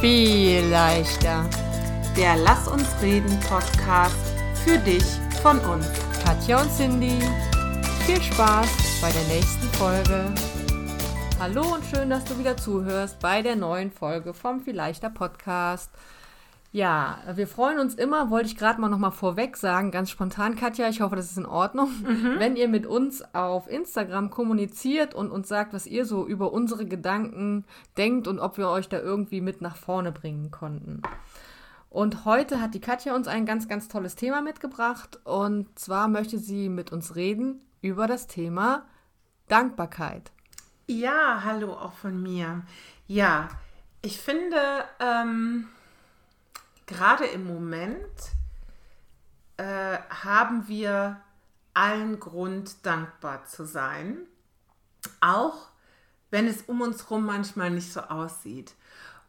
Viel leichter. Der Lass uns reden Podcast für dich von uns. Katja und Cindy. Viel Spaß bei der nächsten Folge. Hallo und schön, dass du wieder zuhörst bei der neuen Folge vom Viel leichter Podcast. Ja, wir freuen uns immer, wollte ich gerade mal nochmal vorweg sagen, ganz spontan, Katja, ich hoffe, das ist in Ordnung, mhm. wenn ihr mit uns auf Instagram kommuniziert und uns sagt, was ihr so über unsere Gedanken denkt und ob wir euch da irgendwie mit nach vorne bringen konnten. Und heute hat die Katja uns ein ganz, ganz tolles Thema mitgebracht und zwar möchte sie mit uns reden über das Thema Dankbarkeit. Ja, hallo auch von mir. Ja, ich finde, ähm gerade im Moment äh, haben wir allen Grund, dankbar zu sein, auch wenn es um uns herum manchmal nicht so aussieht.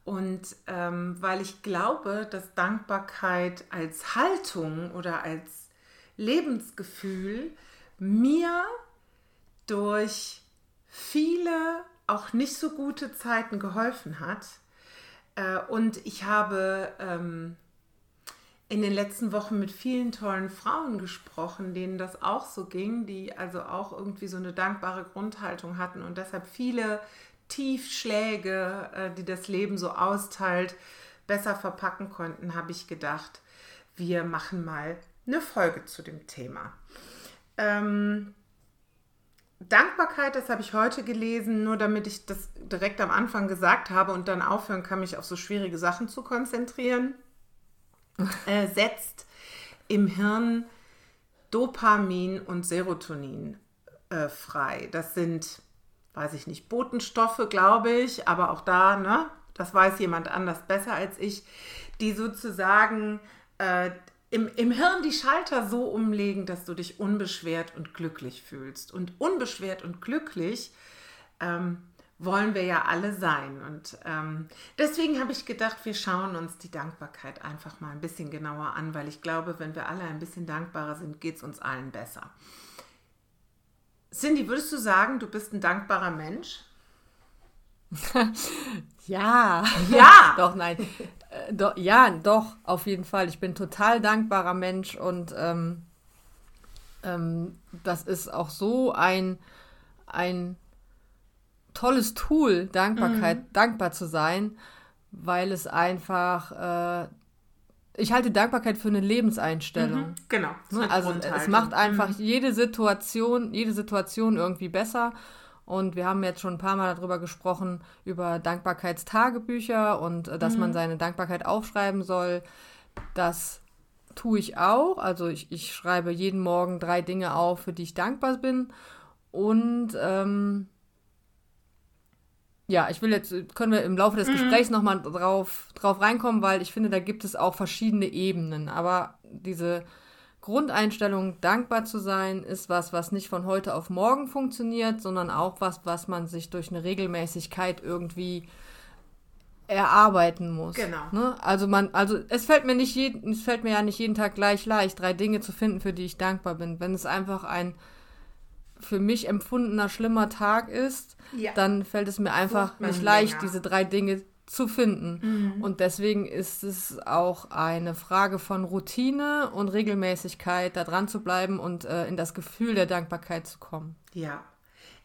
Und ähm, weil ich glaube, dass Dankbarkeit als Haltung oder als Lebensgefühl mir durch viele auch nicht so gute Zeiten geholfen hat, äh, und ich habe ähm, in den letzten Wochen mit vielen tollen Frauen gesprochen, denen das auch so ging, die also auch irgendwie so eine dankbare Grundhaltung hatten und deshalb viele Tiefschläge, äh, die das Leben so austeilt, besser verpacken konnten, habe ich gedacht, wir machen mal eine Folge zu dem Thema. Ähm, Dankbarkeit, das habe ich heute gelesen, nur damit ich das direkt am Anfang gesagt habe und dann aufhören kann, mich auf so schwierige Sachen zu konzentrieren, äh, setzt im Hirn Dopamin und Serotonin äh, frei. Das sind, weiß ich nicht, Botenstoffe, glaube ich, aber auch da, ne, das weiß jemand anders besser als ich, die sozusagen äh, im, im Hirn die Schalter so umlegen, dass du dich unbeschwert und glücklich fühlst. Und unbeschwert und glücklich ähm, wollen wir ja alle sein. Und ähm, deswegen habe ich gedacht, wir schauen uns die Dankbarkeit einfach mal ein bisschen genauer an, weil ich glaube, wenn wir alle ein bisschen dankbarer sind, geht es uns allen besser. Cindy, würdest du sagen, du bist ein dankbarer Mensch? ja. Ja. doch, nein. Äh, do, ja, doch, auf jeden Fall. Ich bin total dankbarer Mensch und ähm, ähm, das ist auch so ein, ein tolles Tool, Dankbarkeit, mhm. dankbar zu sein, weil es einfach, äh, ich halte Dankbarkeit für eine Lebenseinstellung. Mhm, genau. Ne? Also es macht einfach mhm. jede Situation, jede Situation irgendwie besser und wir haben jetzt schon ein paar Mal darüber gesprochen, über Dankbarkeitstagebücher und äh, dass mhm. man seine Dankbarkeit aufschreiben soll. Das tue ich auch. Also ich, ich schreibe jeden Morgen drei Dinge auf, für die ich dankbar bin. Und ähm, ja, ich will jetzt, können wir im Laufe des mhm. Gesprächs nochmal drauf, drauf reinkommen, weil ich finde, da gibt es auch verschiedene Ebenen. Aber diese Grundeinstellung, dankbar zu sein, ist was, was nicht von heute auf morgen funktioniert, sondern auch was, was man sich durch eine Regelmäßigkeit irgendwie erarbeiten muss. Genau. Ne? Also man, also es fällt mir nicht jeden, es fällt mir ja nicht jeden Tag gleich leicht, drei Dinge zu finden, für die ich dankbar bin. Wenn es einfach ein für mich empfundener schlimmer Tag ist, ja. dann fällt es mir einfach nicht leicht, länger. diese drei Dinge zu finden. Mhm. Und deswegen ist es auch eine Frage von Routine und Regelmäßigkeit, da dran zu bleiben und äh, in das Gefühl der Dankbarkeit zu kommen. Ja,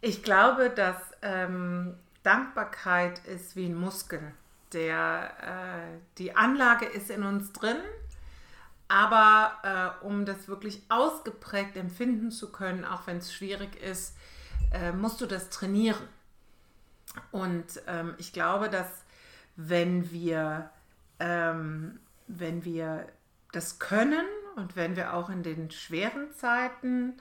ich glaube, dass ähm, Dankbarkeit ist wie ein Muskel. Der, äh, die Anlage ist in uns drin, aber äh, um das wirklich ausgeprägt empfinden zu können, auch wenn es schwierig ist, äh, musst du das trainieren. Und ähm, ich glaube, dass wenn wir, ähm, wenn wir das können und wenn wir auch in den schweren Zeiten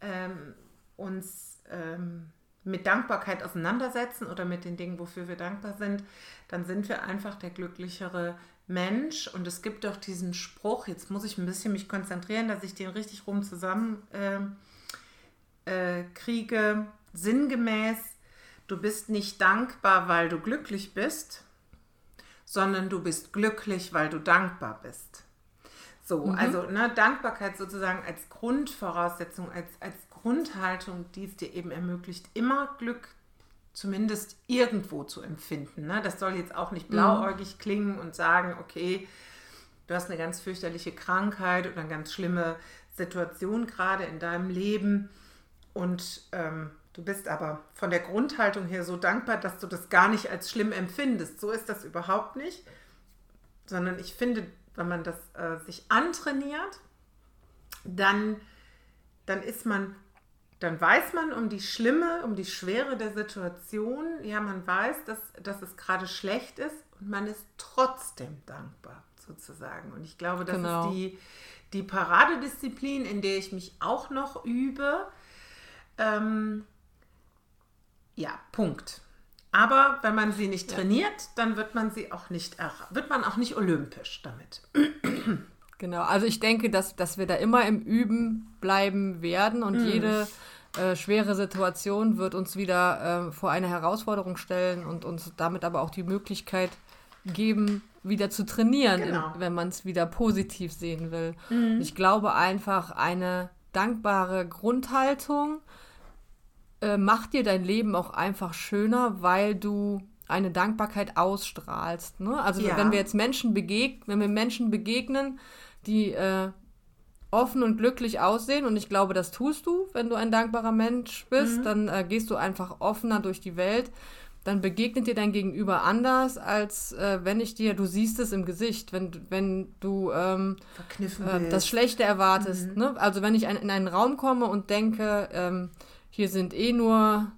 ähm, uns ähm, mit Dankbarkeit auseinandersetzen oder mit den Dingen, wofür wir dankbar sind, dann sind wir einfach der glücklichere Mensch. Und es gibt doch diesen Spruch, jetzt muss ich ein bisschen mich konzentrieren, dass ich den richtig rum zusammen äh, äh, kriege, sinngemäß, du bist nicht dankbar, weil du glücklich bist, sondern du bist glücklich, weil du dankbar bist. So, mhm. also ne, Dankbarkeit sozusagen als Grundvoraussetzung, als, als Grundhaltung, die es dir eben ermöglicht, immer Glück zumindest irgendwo zu empfinden. Ne? Das soll jetzt auch nicht blauäugig klingen und sagen, okay, du hast eine ganz fürchterliche Krankheit oder eine ganz schlimme Situation gerade in deinem Leben und ähm, du bist aber von der Grundhaltung her so dankbar, dass du das gar nicht als schlimm empfindest. So ist das überhaupt nicht, sondern ich finde, wenn man das äh, sich antrainiert, dann, dann ist man, dann weiß man um die Schlimme, um die Schwere der Situation. Ja, man weiß, dass, dass es gerade schlecht ist und man ist trotzdem dankbar, sozusagen. Und ich glaube, das genau. ist die, die Paradedisziplin, in der ich mich auch noch übe. Ähm, ja, Punkt. Aber wenn man sie nicht trainiert, dann wird man sie auch nicht wird man auch nicht olympisch damit. Genau, also ich denke, dass, dass wir da immer im Üben bleiben werden und mm. jede äh, schwere Situation wird uns wieder äh, vor eine Herausforderung stellen und uns damit aber auch die Möglichkeit geben, wieder zu trainieren, genau. in, wenn man es wieder positiv sehen will. Mm. Ich glaube einfach, eine dankbare Grundhaltung äh, macht dir dein Leben auch einfach schöner, weil du eine Dankbarkeit ausstrahlst. Ne? Also ja. wenn wir jetzt Menschen begegnen, wenn wir Menschen begegnen, die äh, offen und glücklich aussehen, und ich glaube, das tust du, wenn du ein dankbarer Mensch bist, mhm. dann äh, gehst du einfach offener durch die Welt. Dann begegnet dir dein Gegenüber anders, als äh, wenn ich dir, du siehst es im Gesicht, wenn, wenn du ähm, äh, das Schlechte erwartest. Mhm. Ne? Also wenn ich ein, in einen Raum komme und denke, ähm, hier sind eh nur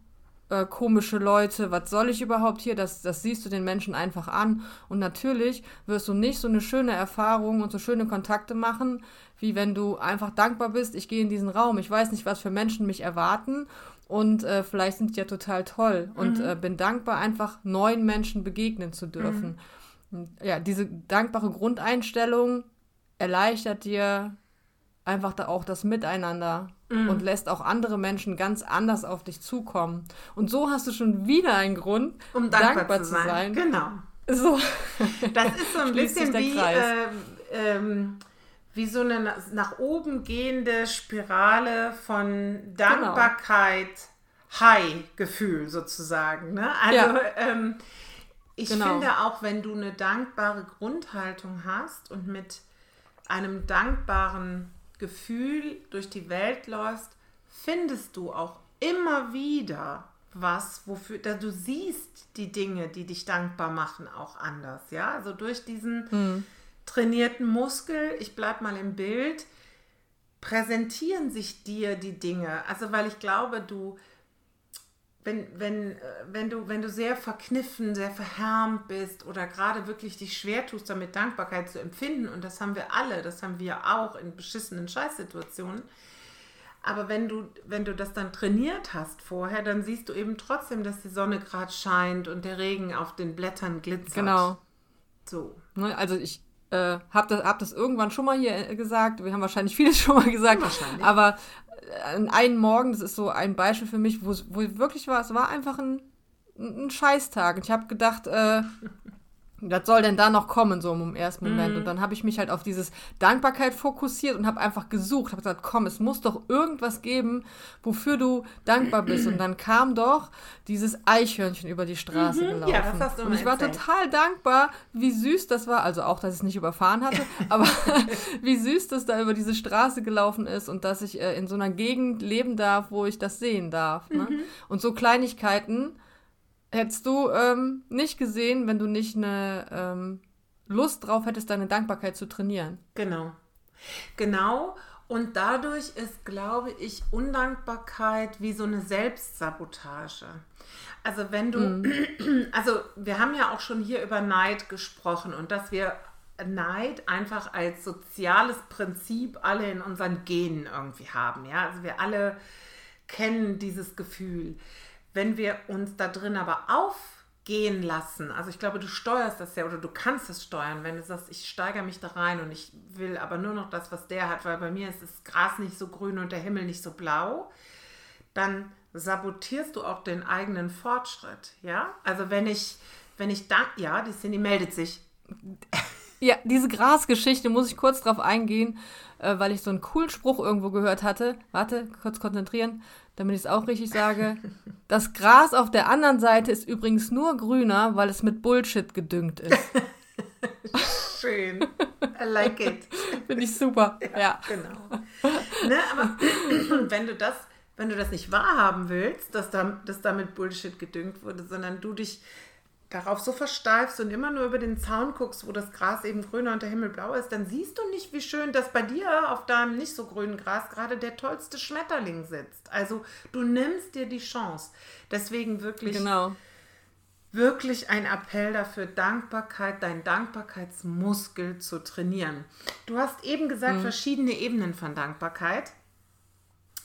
äh, komische Leute, was soll ich überhaupt hier? Das, das siehst du den Menschen einfach an. Und natürlich wirst du nicht so eine schöne Erfahrung und so schöne Kontakte machen, wie wenn du einfach dankbar bist, ich gehe in diesen Raum, ich weiß nicht, was für Menschen mich erwarten und äh, vielleicht sind die ja total toll und mhm. äh, bin dankbar, einfach neuen Menschen begegnen zu dürfen. Mhm. Ja, diese dankbare Grundeinstellung erleichtert dir einfach da auch das Miteinander mm. und lässt auch andere Menschen ganz anders auf dich zukommen. Und so hast du schon wieder einen Grund, um dankbar, dankbar zu, sein. sein. Genau. So. Das ist so ein bisschen wie, äh, ähm, wie so eine nach oben gehende Spirale von Dankbarkeit, genau. High-Gefühl sozusagen. Ne? Also ja. ähm, ich genau. finde auch, wenn du eine dankbare Grundhaltung hast und mit einem dankbaren Gefühl durch die Welt läufst, findest du auch immer wieder was, wofür da du siehst die Dinge, die dich dankbar machen, auch anders. Ja, also durch diesen hm. trainierten Muskel, ich bleib mal im Bild, präsentieren sich dir die Dinge. Also, weil ich glaube, du wenn, wenn, äh, wenn, du, wenn du sehr verkniffen, sehr verhärmt bist oder gerade wirklich dich schwer tust, damit Dankbarkeit zu empfinden, und das haben wir alle, das haben wir auch in beschissenen Scheißsituationen, aber wenn du, wenn du das dann trainiert hast vorher, dann siehst du eben trotzdem, dass die Sonne gerade scheint und der Regen auf den Blättern glitzert. Genau. So. Ne, also ich äh, habe das, hab das irgendwann schon mal hier äh, gesagt. Wir haben wahrscheinlich vieles schon mal gesagt. Wahrscheinlich. Aber an einen Morgen, das ist so ein Beispiel für mich, wo es wirklich war, es war einfach ein, ein Scheißtag. Ich habe gedacht, äh, was soll denn da noch kommen, so im ersten Moment? Mhm. Und dann habe ich mich halt auf dieses Dankbarkeit fokussiert und habe einfach gesucht, habe gesagt, komm, es muss doch irgendwas geben, wofür du dankbar bist. Und dann kam doch dieses Eichhörnchen über die Straße mhm, gelaufen. Ja, das hast du und ich war erzählt. total dankbar, wie süß das war. Also auch, dass ich es nicht überfahren hatte, aber wie süß das da über diese Straße gelaufen ist und dass ich äh, in so einer Gegend leben darf, wo ich das sehen darf. Ne? Mhm. Und so Kleinigkeiten hättest du ähm, nicht gesehen, wenn du nicht eine ähm, Lust drauf hättest, deine Dankbarkeit zu trainieren. Genau. Genau. Und dadurch ist, glaube ich, Undankbarkeit wie so eine Selbstsabotage. Also wenn du, mhm. also wir haben ja auch schon hier über Neid gesprochen und dass wir Neid einfach als soziales Prinzip alle in unseren Genen irgendwie haben. Ja, also wir alle kennen dieses Gefühl. Wenn wir uns da drin aber aufgehen lassen, also ich glaube, du steuerst das ja oder du kannst es steuern, wenn du sagst, ich steigere mich da rein und ich will aber nur noch das, was der hat, weil bei mir ist das Gras nicht so grün und der Himmel nicht so blau, dann sabotierst du auch den eigenen Fortschritt, ja? Also wenn ich, wenn ich dann, ja, die Cindy meldet sich. Ja, diese Grasgeschichte muss ich kurz drauf eingehen, äh, weil ich so einen coolen Spruch irgendwo gehört hatte. Warte, kurz konzentrieren, damit ich es auch richtig sage. Das Gras auf der anderen Seite ist übrigens nur grüner, weil es mit Bullshit gedüngt ist. Schön. I like it. Finde ich super. Ja, ja. genau. Ne, aber wenn du das, wenn du das nicht wahrhaben willst, dass, da, dass damit Bullshit gedüngt wurde, sondern du dich darauf so versteifst und immer nur über den Zaun guckst, wo das Gras eben grüner und der Himmel blau ist, dann siehst du nicht, wie schön, dass bei dir auf deinem nicht so grünen Gras gerade der tollste Schmetterling sitzt. Also du nimmst dir die Chance. Deswegen wirklich, genau. wirklich ein Appell dafür, Dankbarkeit, deinen Dankbarkeitsmuskel zu trainieren. Du hast eben gesagt, mhm. verschiedene Ebenen von Dankbarkeit.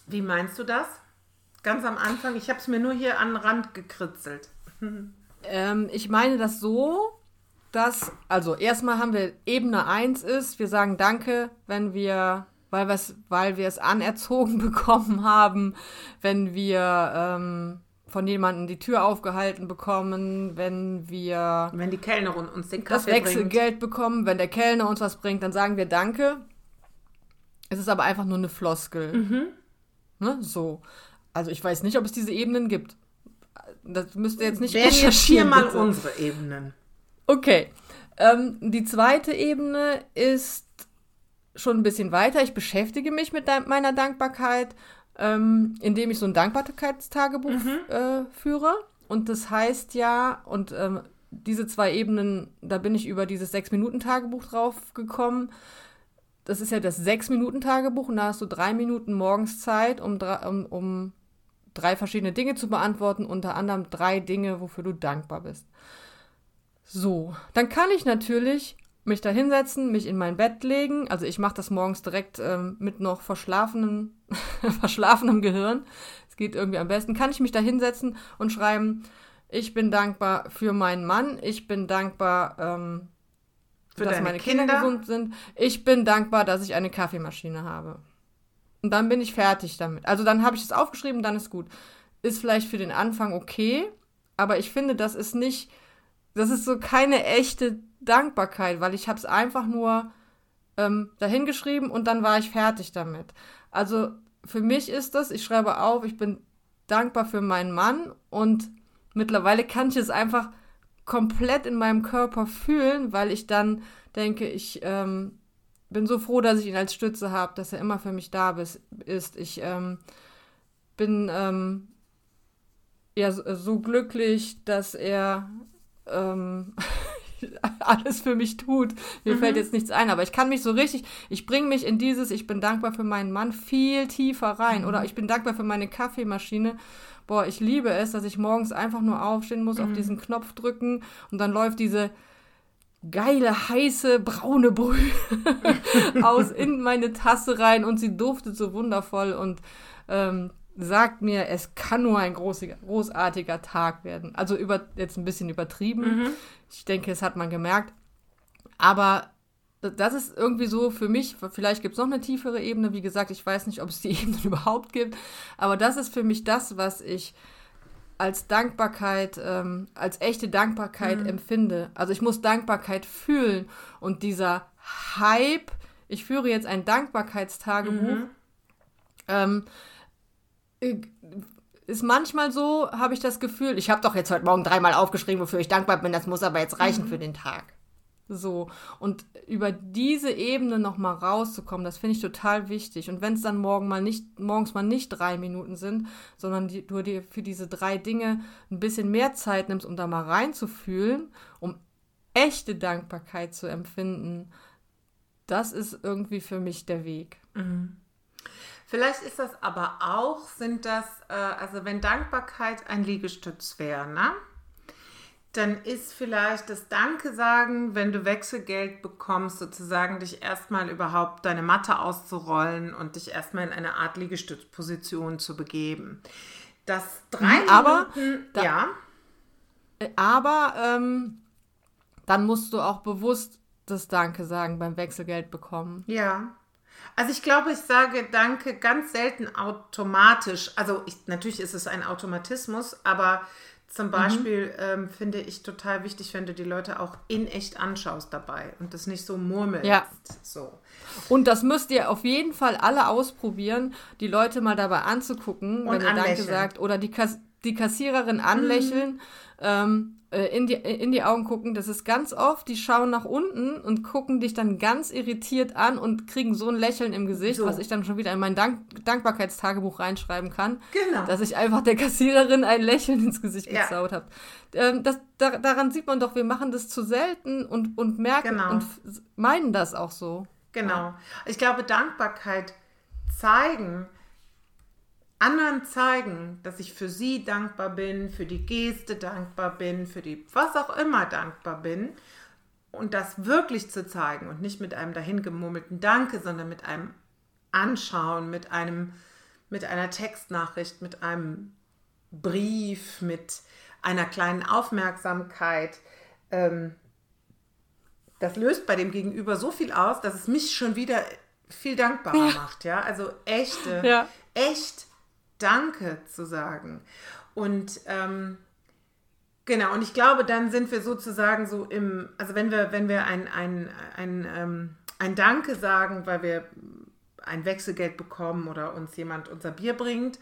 Wie meinst du das? Ganz am Anfang, ich habe es mir nur hier an den Rand gekritzelt. Ähm, ich meine das so, dass, also erstmal haben wir Ebene 1 ist, wir sagen Danke, wenn wir, weil, weil wir es anerzogen bekommen haben, wenn wir ähm, von jemandem die Tür aufgehalten bekommen, wenn wir. Wenn die Kellnerin uns den Kaffee Das Wechselgeld bringt. bekommen, wenn der Kellner uns was bringt, dann sagen wir Danke. Es ist aber einfach nur eine Floskel. Mhm. Ne? So. Also ich weiß nicht, ob es diese Ebenen gibt. Das müsst ihr jetzt nicht Wären jetzt hier mal bitte. unsere Ebenen. Okay. Ähm, die zweite Ebene ist schon ein bisschen weiter. Ich beschäftige mich mit meiner Dankbarkeit, ähm, indem ich so ein Dankbarkeitstagebuch mhm. äh, führe. Und das heißt ja, und ähm, diese zwei Ebenen, da bin ich über dieses Sechs-Minuten-Tagebuch drauf gekommen. Das ist ja das Sechs-Minuten-Tagebuch und da hast du drei Minuten morgens Zeit, um, um, um drei verschiedene Dinge zu beantworten, unter anderem drei Dinge, wofür du dankbar bist. So, dann kann ich natürlich mich da hinsetzen, mich in mein Bett legen. Also ich mache das morgens direkt ähm, mit noch verschlafenem, verschlafenem Gehirn. Es geht irgendwie am besten. Kann ich mich da hinsetzen und schreiben, ich bin dankbar für meinen Mann, ich bin dankbar, ähm, dass meine Kinder? Kinder gesund sind, ich bin dankbar, dass ich eine Kaffeemaschine habe. Und dann bin ich fertig damit. Also dann habe ich es aufgeschrieben, dann ist gut. Ist vielleicht für den Anfang okay, aber ich finde, das ist nicht, das ist so keine echte Dankbarkeit, weil ich habe es einfach nur ähm, dahingeschrieben und dann war ich fertig damit. Also für mich ist das, ich schreibe auf, ich bin dankbar für meinen Mann und mittlerweile kann ich es einfach komplett in meinem Körper fühlen, weil ich dann denke, ich ähm, bin so froh, dass ich ihn als Stütze habe, dass er immer für mich da ist. Ich ähm, bin ähm, ja so, so, glücklich, dass er ähm, alles für mich tut. Mir mhm. fällt jetzt nichts ein, aber ich kann mich so richtig, ich bringe mich in dieses, ich bin dankbar für meinen Mann viel tiefer rein. Mhm. Oder ich bin dankbar für meine Kaffeemaschine. Boah, ich liebe es, dass ich morgens einfach nur aufstehen muss, mhm. auf diesen Knopf drücken und dann läuft diese geile, heiße, braune Brühe aus in meine Tasse rein und sie duftet so wundervoll und ähm, sagt mir, es kann nur ein großartiger Tag werden. Also über, jetzt ein bisschen übertrieben. Mhm. Ich denke, es hat man gemerkt. Aber das ist irgendwie so für mich, vielleicht gibt es noch eine tiefere Ebene. Wie gesagt, ich weiß nicht, ob es die Ebene überhaupt gibt. Aber das ist für mich das, was ich als Dankbarkeit, ähm, als echte Dankbarkeit mhm. empfinde. Also ich muss Dankbarkeit fühlen und dieser Hype, ich führe jetzt ein Dankbarkeitstagebuch, mhm. ähm, ist manchmal so, habe ich das Gefühl, ich habe doch jetzt heute Morgen dreimal aufgeschrieben, wofür ich dankbar bin, das muss aber jetzt reichen mhm. für den Tag. So. Und über diese Ebene nochmal rauszukommen, das finde ich total wichtig. Und wenn es dann morgen mal nicht, morgens mal nicht drei Minuten sind, sondern die, du dir für diese drei Dinge ein bisschen mehr Zeit nimmst, um da mal reinzufühlen, um echte Dankbarkeit zu empfinden, das ist irgendwie für mich der Weg. Mhm. Vielleicht ist das aber auch, sind das, äh, also wenn Dankbarkeit ein Liegestütz wäre, ne? Dann ist vielleicht das Danke sagen, wenn du Wechselgeld bekommst, sozusagen dich erstmal überhaupt deine Matte auszurollen und dich erstmal in eine Art Liegestützposition zu begeben. Das drei mhm, aber, Minuten, da, ja. Aber ähm, dann musst du auch bewusst das Danke sagen beim Wechselgeld bekommen. Ja. Also ich glaube, ich sage Danke ganz selten automatisch. Also ich, natürlich ist es ein Automatismus, aber Zum Beispiel mhm. ähm, finde ich total wichtig, wenn du die Leute auch in echt anschaust dabei und das nicht so murmelst. Ja. So. Und das müsst ihr auf jeden Fall alle ausprobieren, die Leute mal dabei anzugucken, und wenn ihr Danke sagt oder die, Kass die Kassiererin anlächeln. Mhm. Ähm, äh, in die, in die Augen gucken, das ist ganz oft, die schauen nach unten und gucken dich dann ganz irritiert an und kriegen so ein Lächeln im Gesicht, so. was ich dann schon wieder in mein Dank Dankbarkeitstagebuch reinschreiben kann. Genau. Dass ich einfach der Kassiererin ein Lächeln ins Gesicht ja. gezaut habe. Ähm, das, da, daran sieht man doch, wir machen das zu selten und, und merken genau. und meinen das auch so. Genau. Ich glaube, Dankbarkeit zeigen, anderen zeigen, dass ich für sie dankbar bin, für die Geste dankbar bin, für die was auch immer dankbar bin und das wirklich zu zeigen und nicht mit einem dahingemurmelten Danke, sondern mit einem Anschauen, mit einem mit einer Textnachricht, mit einem Brief, mit einer kleinen Aufmerksamkeit. Ähm, das löst bei dem Gegenüber so viel aus, dass es mich schon wieder viel dankbarer ja. macht. Ja, also echte, ja. echt Danke zu sagen. Und ähm, genau, und ich glaube, dann sind wir sozusagen so im, also wenn wir, wenn wir ein, ein, ein, ähm, ein Danke sagen, weil wir ein Wechselgeld bekommen oder uns jemand unser Bier bringt,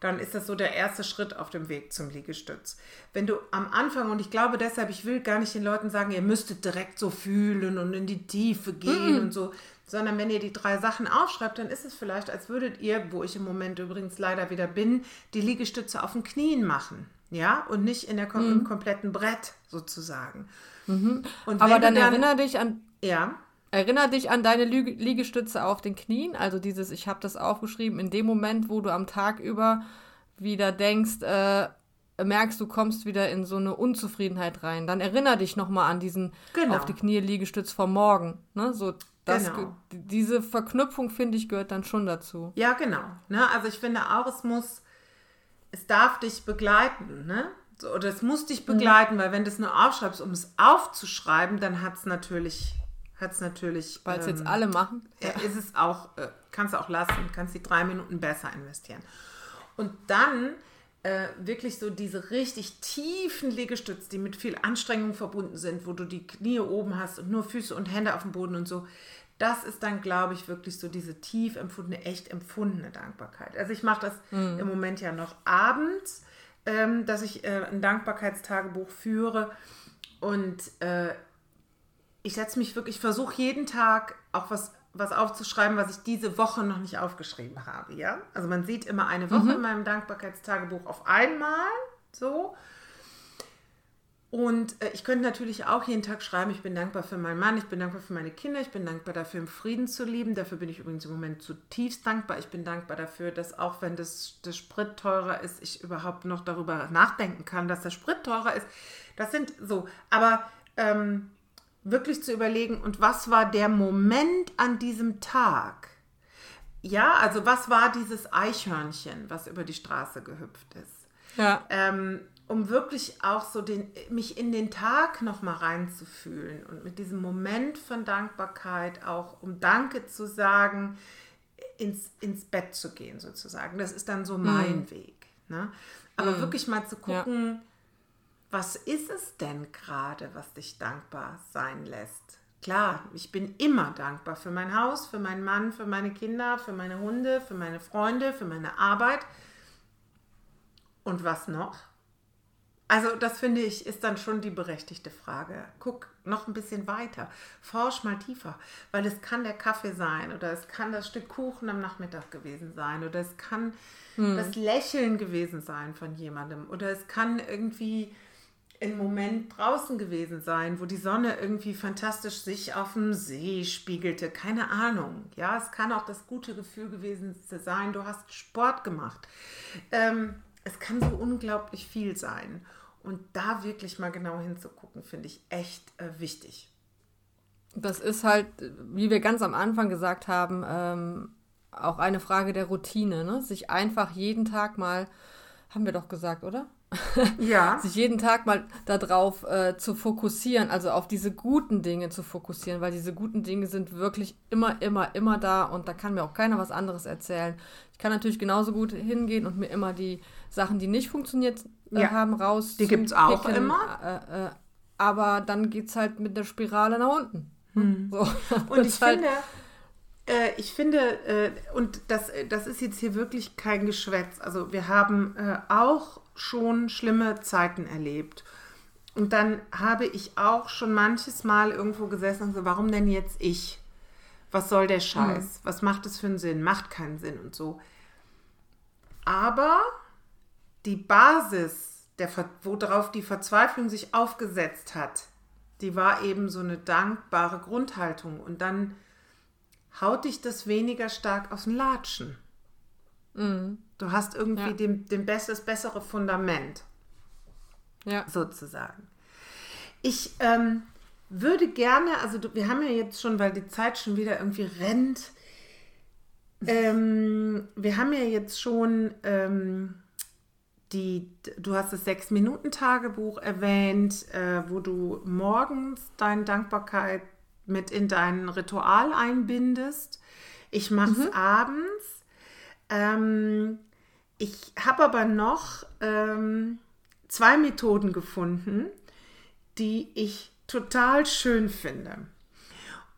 dann ist das so der erste Schritt auf dem Weg zum Liegestütz. Wenn du am Anfang, und ich glaube deshalb, ich will gar nicht den Leuten sagen, ihr müsstet direkt so fühlen und in die Tiefe gehen mm. und so, sondern wenn ihr die drei Sachen aufschreibt, dann ist es vielleicht, als würdet ihr, wo ich im Moment übrigens leider wieder bin, die Liegestütze auf den Knien machen. Ja, und nicht in der kom mhm. im kompletten Brett sozusagen. Mhm. Aber dann, dann erinnere dich an. Ja. Erinnere dich an deine Lü Liegestütze auf den Knien, also dieses, ich habe das aufgeschrieben, in dem Moment, wo du am Tag über wieder denkst, äh, merkst, du kommst wieder in so eine Unzufriedenheit rein. Dann erinnere dich nochmal an diesen genau. auf die Knie Liegestütz vom Morgen. Ne? So, das, genau. Diese Verknüpfung, finde ich, gehört dann schon dazu. Ja, genau. Ne? Also ich finde auch, es muss, es darf dich begleiten, ne? Oder es muss dich mhm. begleiten, mhm. weil wenn du es nur aufschreibst, um es aufzuschreiben, dann hat es natürlich, hat es natürlich. Weil es ähm, jetzt alle machen. Ja. Ist es auch, äh, kannst du auch lassen, kannst die drei Minuten besser investieren. Und dann äh, wirklich so diese richtig tiefen Liegestütze, die mit viel Anstrengung verbunden sind, wo du die Knie oben hast und nur Füße und Hände auf dem Boden und so. Das ist dann, glaube ich, wirklich so diese tief empfundene, echt empfundene Dankbarkeit. Also ich mache das mhm. im Moment ja noch abends, ähm, dass ich äh, ein Dankbarkeitstagebuch führe und äh, ich setze mich wirklich, versuche jeden Tag auch was was aufzuschreiben, was ich diese Woche noch nicht aufgeschrieben habe, ja? Also man sieht immer eine Woche mhm. in meinem Dankbarkeitstagebuch auf einmal, so. Und äh, ich könnte natürlich auch jeden Tag schreiben, ich bin dankbar für meinen Mann, ich bin dankbar für meine Kinder, ich bin dankbar dafür, im Frieden zu leben. Dafür bin ich übrigens im Moment zutiefst dankbar. Ich bin dankbar dafür, dass auch wenn das, das Sprit teurer ist, ich überhaupt noch darüber nachdenken kann, dass der Sprit teurer ist. Das sind so, aber ähm, wirklich zu überlegen, und was war der Moment an diesem Tag? Ja, also was war dieses Eichhörnchen, was über die Straße gehüpft ist? Ja. Ähm, um wirklich auch so den, mich in den Tag nochmal reinzufühlen und mit diesem Moment von Dankbarkeit auch, um Danke zu sagen, ins, ins Bett zu gehen sozusagen. Das ist dann so mein mhm. Weg. Ne? Aber mhm. wirklich mal zu gucken, ja was ist es denn gerade, was dich dankbar sein lässt? Klar, ich bin immer dankbar für mein Haus, für meinen Mann, für meine Kinder, für meine Hunde, für meine Freunde, für meine Arbeit. Und was noch? Also das finde ich ist dann schon die berechtigte Frage. Guck noch ein bisschen weiter, forsch mal tiefer, weil es kann der Kaffee sein oder es kann das Stück Kuchen am Nachmittag gewesen sein oder es kann hm. das Lächeln gewesen sein von jemandem oder es kann irgendwie im Moment draußen gewesen sein, wo die Sonne irgendwie fantastisch sich auf dem See spiegelte. Keine Ahnung. Ja, es kann auch das gute Gefühl gewesen sein, du hast Sport gemacht. Ähm, es kann so unglaublich viel sein. Und da wirklich mal genau hinzugucken, finde ich echt äh, wichtig. Das ist halt, wie wir ganz am Anfang gesagt haben, ähm, auch eine Frage der Routine. Ne? Sich einfach jeden Tag mal, haben wir doch gesagt, oder? Ja. sich jeden Tag mal darauf äh, zu fokussieren, also auf diese guten Dinge zu fokussieren, weil diese guten Dinge sind wirklich immer, immer, immer da und da kann mir auch keiner was anderes erzählen. Ich kann natürlich genauso gut hingehen und mir immer die Sachen, die nicht funktioniert äh, ja. haben, raus. Die gibt es auch immer. Äh, äh, aber dann geht es halt mit der Spirale nach unten. Hm. So. Und ich halt finde, äh, ich finde, äh, und das, das ist jetzt hier wirklich kein Geschwätz. Also wir haben auch schon schlimme Zeiten erlebt. Und dann habe ich auch schon manches Mal irgendwo gesessen und so, warum denn jetzt ich? Was soll der Scheiß? Mhm. Was macht es für einen Sinn? Macht keinen Sinn und so. Aber die Basis, der, worauf die Verzweiflung sich aufgesetzt hat, die war eben so eine dankbare Grundhaltung. Und dann haut dich das weniger stark aus dem Latschen. Mhm. Du hast irgendwie ja. dem, dem Best, das bessere Fundament. Ja. Sozusagen. Ich ähm, würde gerne, also du, wir haben ja jetzt schon, weil die Zeit schon wieder irgendwie rennt, ähm, wir haben ja jetzt schon ähm, die, du hast das Sechs-Minuten-Tagebuch erwähnt, äh, wo du morgens deine Dankbarkeit mit in dein Ritual einbindest. Ich mache es mhm. abends. Ähm, ich habe aber noch ähm, zwei Methoden gefunden, die ich total schön finde.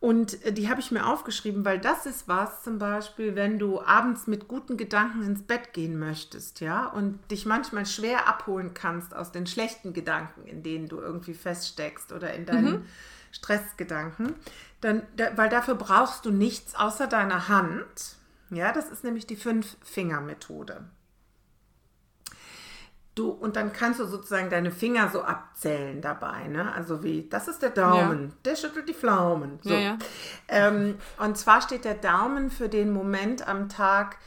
Und äh, die habe ich mir aufgeschrieben, weil das ist was zum Beispiel, wenn du abends mit guten Gedanken ins Bett gehen möchtest, ja, und dich manchmal schwer abholen kannst aus den schlechten Gedanken, in denen du irgendwie feststeckst oder in deinen mhm. Stressgedanken, dann, weil dafür brauchst du nichts außer deiner Hand. Ja, das ist nämlich die Fünf-Finger-Methode. Du, und dann kannst du sozusagen deine Finger so abzählen dabei, ne? Also wie, das ist der Daumen, ja. der schüttelt die Pflaumen. So. Ja, ja. Ähm, und zwar steht der Daumen für den Moment am Tag,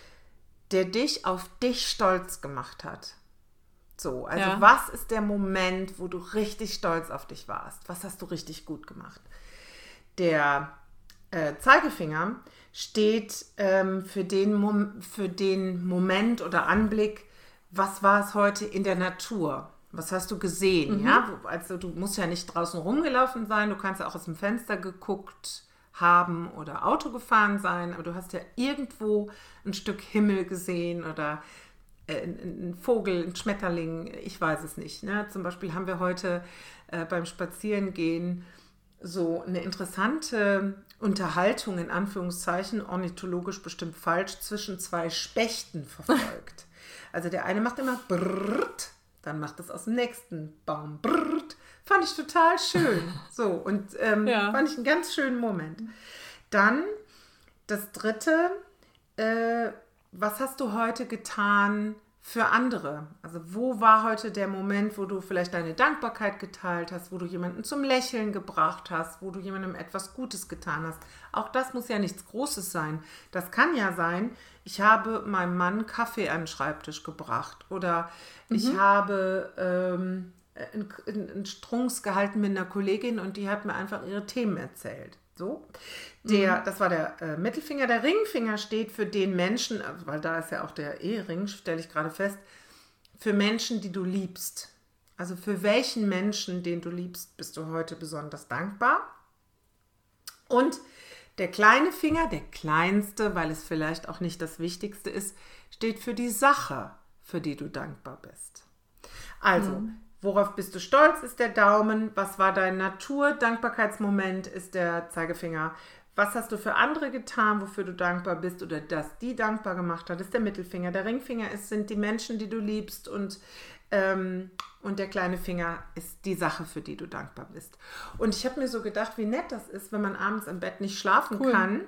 der dich auf dich stolz gemacht hat. So, also was ist der Moment, wo du richtig stolz auf dich warst? Was hast du richtig gut gemacht? Der äh, Zeigefinger steht ähm, für, den Mom für den Moment oder Anblick, was war es heute in der Natur? Was hast du gesehen? Mhm. Ja, also du musst ja nicht draußen rumgelaufen sein, du kannst ja auch aus dem Fenster geguckt haben oder Auto gefahren sein, aber du hast ja irgendwo ein Stück Himmel gesehen oder äh, ein, Vogel, ein Schmetterling, ich weiß es nicht. Ne? Zum Beispiel haben wir heute äh, beim Spazierengehen so eine interessante Unterhaltung in Anführungszeichen, ornithologisch bestimmt falsch, zwischen zwei Spechten verfolgt. Also der eine macht immer brrrt, dann macht es aus dem nächsten Baum brrrt. Fand ich total schön. So, und ähm, ja. fand ich einen ganz schönen Moment. Dann das dritte, äh, was hast du heute getan für andere? Also wo war heute der Moment, wo du vielleicht deine Dankbarkeit geteilt hast, wo du jemanden zum Lächeln gebracht hast, wo du jemandem etwas Gutes getan hast? Auch das muss ja nichts Großes sein. Das kann ja sein, ich habe meinem Mann Kaffee an den Schreibtisch gebracht oder mhm. ich habe ähm, einen Strunks gehalten mit einer Kollegin und die hat mir einfach ihre Themen erzählt. So. Der, mhm. Das war der äh, Mittelfinger. Der Ringfinger steht für den Menschen, also, weil da ist ja auch der Ehering, stelle ich gerade fest, für Menschen, die du liebst. Also für welchen Menschen, den du liebst, bist du heute besonders dankbar. Und der kleine Finger, der kleinste, weil es vielleicht auch nicht das Wichtigste ist, steht für die Sache, für die du dankbar bist. Also, mhm. Worauf bist du stolz, ist der Daumen. Was war dein Natur-Dankbarkeitsmoment, ist der Zeigefinger. Was hast du für andere getan, wofür du dankbar bist oder dass die dankbar gemacht hat, ist der Mittelfinger. Der Ringfinger ist, sind die Menschen, die du liebst und, ähm, und der kleine Finger ist die Sache, für die du dankbar bist. Und ich habe mir so gedacht, wie nett das ist, wenn man abends im Bett nicht schlafen cool. kann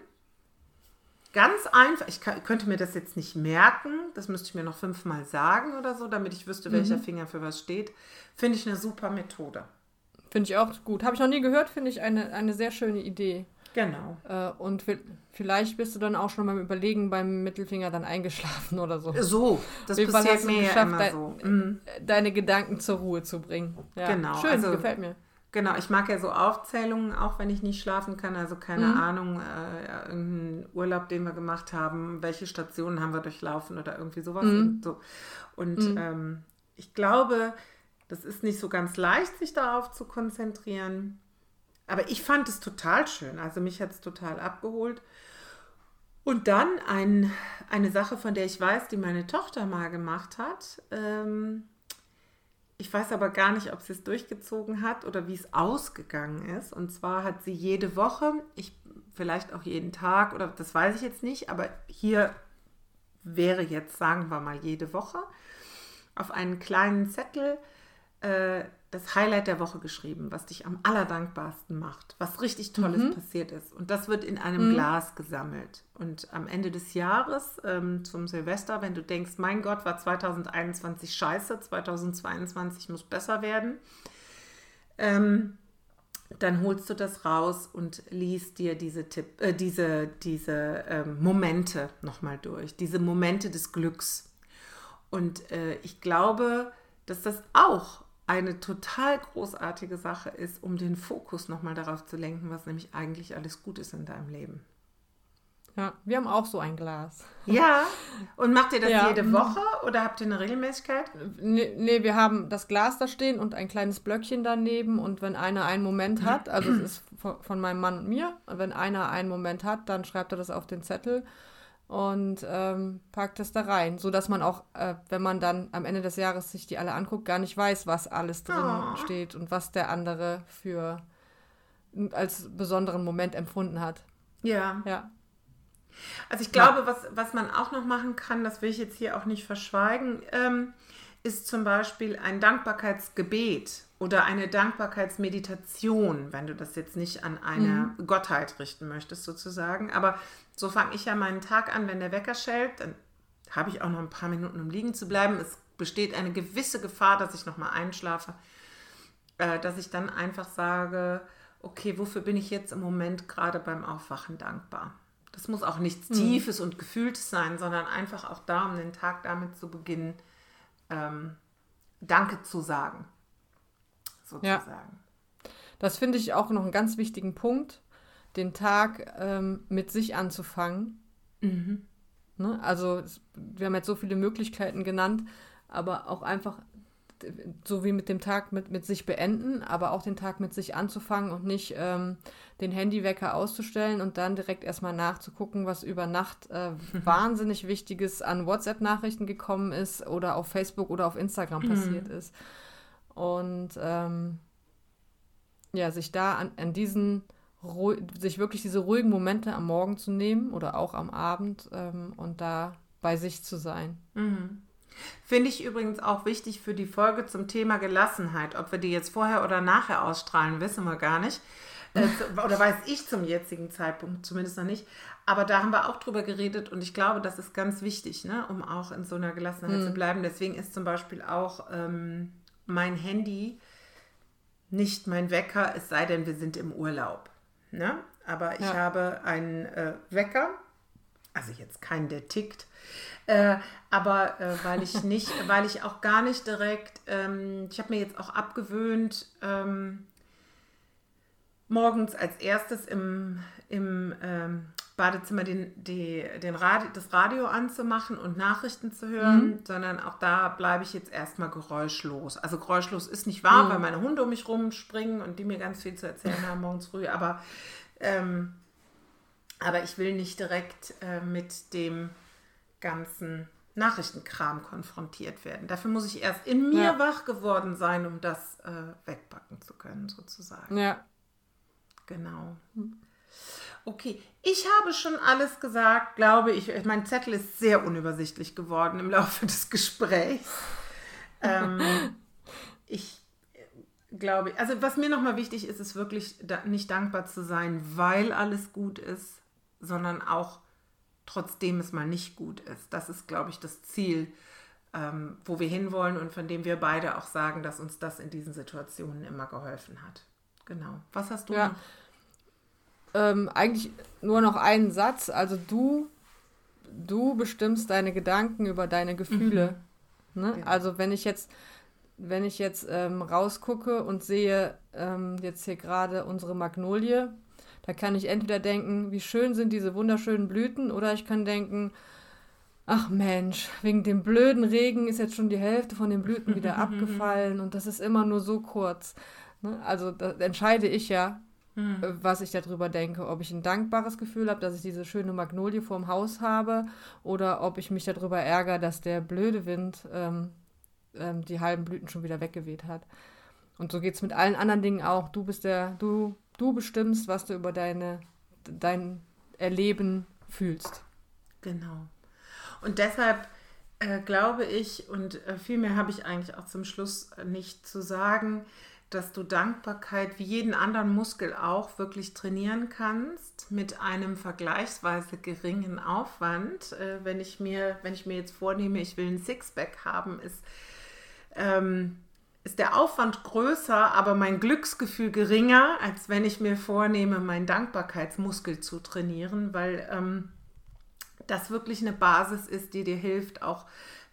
Ganz einfach, ich kann, könnte mir das jetzt nicht merken, das müsste ich mir noch fünfmal sagen oder so, damit ich wüsste, welcher mhm. Finger für was steht. Finde ich eine super Methode. Finde ich auch gut. Habe ich noch nie gehört, finde ich eine, eine sehr schöne Idee. Genau. Äh, und vielleicht bist du dann auch schon beim Überlegen beim Mittelfinger dann eingeschlafen oder so. So, das Wie passiert mir ja immer so. Mhm. Deine Gedanken zur Ruhe zu bringen. Ja. Genau. Schön, also, gefällt mir. Genau, ich mag ja so Aufzählungen, auch wenn ich nicht schlafen kann. Also keine mhm. Ahnung, äh, irgendein Urlaub, den wir gemacht haben, welche Stationen haben wir durchlaufen oder irgendwie sowas. Mhm. Und, so. und mhm. ähm, ich glaube, das ist nicht so ganz leicht, sich darauf zu konzentrieren. Aber ich fand es total schön. Also mich hat es total abgeholt. Und dann ein, eine Sache, von der ich weiß, die meine Tochter mal gemacht hat. Ähm, ich weiß aber gar nicht, ob sie es durchgezogen hat oder wie es ausgegangen ist. Und zwar hat sie jede Woche, ich vielleicht auch jeden Tag oder das weiß ich jetzt nicht, aber hier wäre jetzt, sagen wir mal, jede Woche auf einen kleinen Zettel äh, das Highlight der Woche geschrieben, was dich am allerdankbarsten macht, was richtig Tolles mhm. passiert ist. Und das wird in einem mhm. Glas gesammelt. Und am Ende des Jahres, ähm, zum Silvester, wenn du denkst, mein Gott, war 2021 scheiße, 2022 muss besser werden, ähm, dann holst du das raus und liest dir diese, Tipp, äh, diese, diese ähm, Momente nochmal durch, diese Momente des Glücks. Und äh, ich glaube, dass das auch eine total großartige Sache ist, um den Fokus nochmal darauf zu lenken, was nämlich eigentlich alles gut ist in deinem Leben. Ja, wir haben auch so ein Glas. Ja, und macht ihr das ja. jede Woche oder habt ihr eine Regelmäßigkeit? Nee, nee, wir haben das Glas da stehen und ein kleines Blöckchen daneben und wenn einer einen Moment hat, also es ist von meinem Mann und mir, wenn einer einen Moment hat, dann schreibt er das auf den Zettel und ähm, packt es da rein, so dass man auch, äh, wenn man dann am Ende des Jahres sich die alle anguckt, gar nicht weiß, was alles drin oh. steht und was der andere für als besonderen Moment empfunden hat. Ja. Ja. Also ich glaube, ja. was, was man auch noch machen kann, das will ich jetzt hier auch nicht verschweigen, ähm, ist zum Beispiel ein Dankbarkeitsgebet oder eine Dankbarkeitsmeditation, wenn du das jetzt nicht an eine mhm. Gottheit richten möchtest, sozusagen. Aber so fange ich ja meinen Tag an, wenn der Wecker schellt, dann habe ich auch noch ein paar Minuten, um liegen zu bleiben. Es besteht eine gewisse Gefahr, dass ich noch mal einschlafe, äh, dass ich dann einfach sage, okay, wofür bin ich jetzt im Moment gerade beim Aufwachen dankbar? Das muss auch nichts mhm. Tiefes und Gefühltes sein, sondern einfach auch da, um den Tag damit zu beginnen, ähm, Danke zu sagen sozusagen. Ja. Das finde ich auch noch einen ganz wichtigen Punkt, den Tag ähm, mit sich anzufangen. Mhm. Ne? Also wir haben jetzt so viele Möglichkeiten genannt, aber auch einfach so wie mit dem Tag mit, mit sich beenden, aber auch den Tag mit sich anzufangen und nicht ähm, den Handywecker auszustellen und dann direkt erstmal nachzugucken, was über Nacht äh, wahnsinnig Wichtiges an WhatsApp-Nachrichten gekommen ist oder auf Facebook oder auf Instagram mhm. passiert ist. Und ähm, ja, sich da an, an diesen, sich wirklich diese ruhigen Momente am Morgen zu nehmen oder auch am Abend ähm, und da bei sich zu sein. Mhm. Finde ich übrigens auch wichtig für die Folge zum Thema Gelassenheit. Ob wir die jetzt vorher oder nachher ausstrahlen, wissen wir gar nicht. Äh, oder weiß ich zum jetzigen Zeitpunkt zumindest noch nicht. Aber da haben wir auch drüber geredet und ich glaube, das ist ganz wichtig, ne, um auch in so einer Gelassenheit mhm. zu bleiben. Deswegen ist zum Beispiel auch ähm, mein Handy nicht mein Wecker, es sei denn, wir sind im Urlaub. Ne? Aber ich ja. habe einen äh, Wecker, also jetzt keinen, der tickt, äh, aber äh, weil ich nicht, weil ich auch gar nicht direkt, ähm, ich habe mir jetzt auch abgewöhnt, ähm, morgens als erstes im, im ähm, Badezimmer den, die, den Radio, das Radio anzumachen und Nachrichten zu hören, mhm. sondern auch da bleibe ich jetzt erstmal geräuschlos. Also geräuschlos ist nicht wahr, mhm. weil meine Hunde um mich rumspringen und die mir ganz viel zu erzählen haben morgens früh, aber, ähm, aber ich will nicht direkt äh, mit dem ganzen Nachrichtenkram konfrontiert werden. Dafür muss ich erst in mir ja. wach geworden sein, um das äh, wegpacken zu können, sozusagen. Ja. Genau. Okay, ich habe schon alles gesagt, glaube ich. Mein Zettel ist sehr unübersichtlich geworden im Laufe des Gesprächs. ähm, ich glaube, also was mir nochmal wichtig ist, ist wirklich nicht dankbar zu sein, weil alles gut ist, sondern auch trotzdem es mal nicht gut ist. Das ist, glaube ich, das Ziel, ähm, wo wir hinwollen und von dem wir beide auch sagen, dass uns das in diesen Situationen immer geholfen hat. Genau. Was hast du ja. ähm, eigentlich nur noch einen Satz. Also du, du bestimmst deine Gedanken über deine Gefühle. Mhm. Ne? Genau. Also wenn ich jetzt, wenn ich jetzt ähm, rausgucke und sehe ähm, jetzt hier gerade unsere Magnolie, da kann ich entweder denken, wie schön sind diese wunderschönen Blüten, oder ich kann denken, ach Mensch, wegen dem blöden Regen ist jetzt schon die Hälfte von den Blüten wieder abgefallen und das ist immer nur so kurz. Ne? Also da entscheide ich ja, hm. Äh, was ich darüber denke. Ob ich ein dankbares Gefühl habe, dass ich diese schöne Magnolie vorm Haus habe oder ob ich mich darüber ärgere, dass der blöde Wind ähm, ähm, die halben Blüten schon wieder weggeweht hat. Und so geht es mit allen anderen Dingen auch. Du bist der, du, du bestimmst, was du über deine, dein Erleben fühlst. Genau. Und deshalb äh, glaube ich, und äh, viel mehr habe ich eigentlich auch zum Schluss nicht zu sagen, dass du Dankbarkeit wie jeden anderen Muskel auch wirklich trainieren kannst mit einem vergleichsweise geringen Aufwand. Äh, wenn, ich mir, wenn ich mir jetzt vornehme, ich will ein Sixpack haben, ist, ähm, ist der Aufwand größer, aber mein Glücksgefühl geringer, als wenn ich mir vornehme, meinen Dankbarkeitsmuskel zu trainieren, weil ähm, das wirklich eine Basis ist, die dir hilft, auch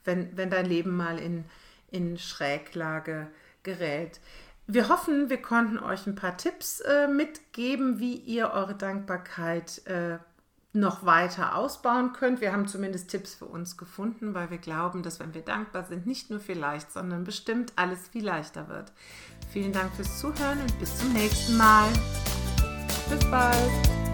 wenn, wenn dein Leben mal in, in Schräglage gerät. Wir hoffen, wir konnten euch ein paar Tipps äh, mitgeben, wie ihr eure Dankbarkeit äh, noch weiter ausbauen könnt. Wir haben zumindest Tipps für uns gefunden, weil wir glauben, dass wenn wir dankbar sind, nicht nur vielleicht, sondern bestimmt alles viel leichter wird. Vielen Dank fürs Zuhören und bis zum nächsten Mal. Bis bald.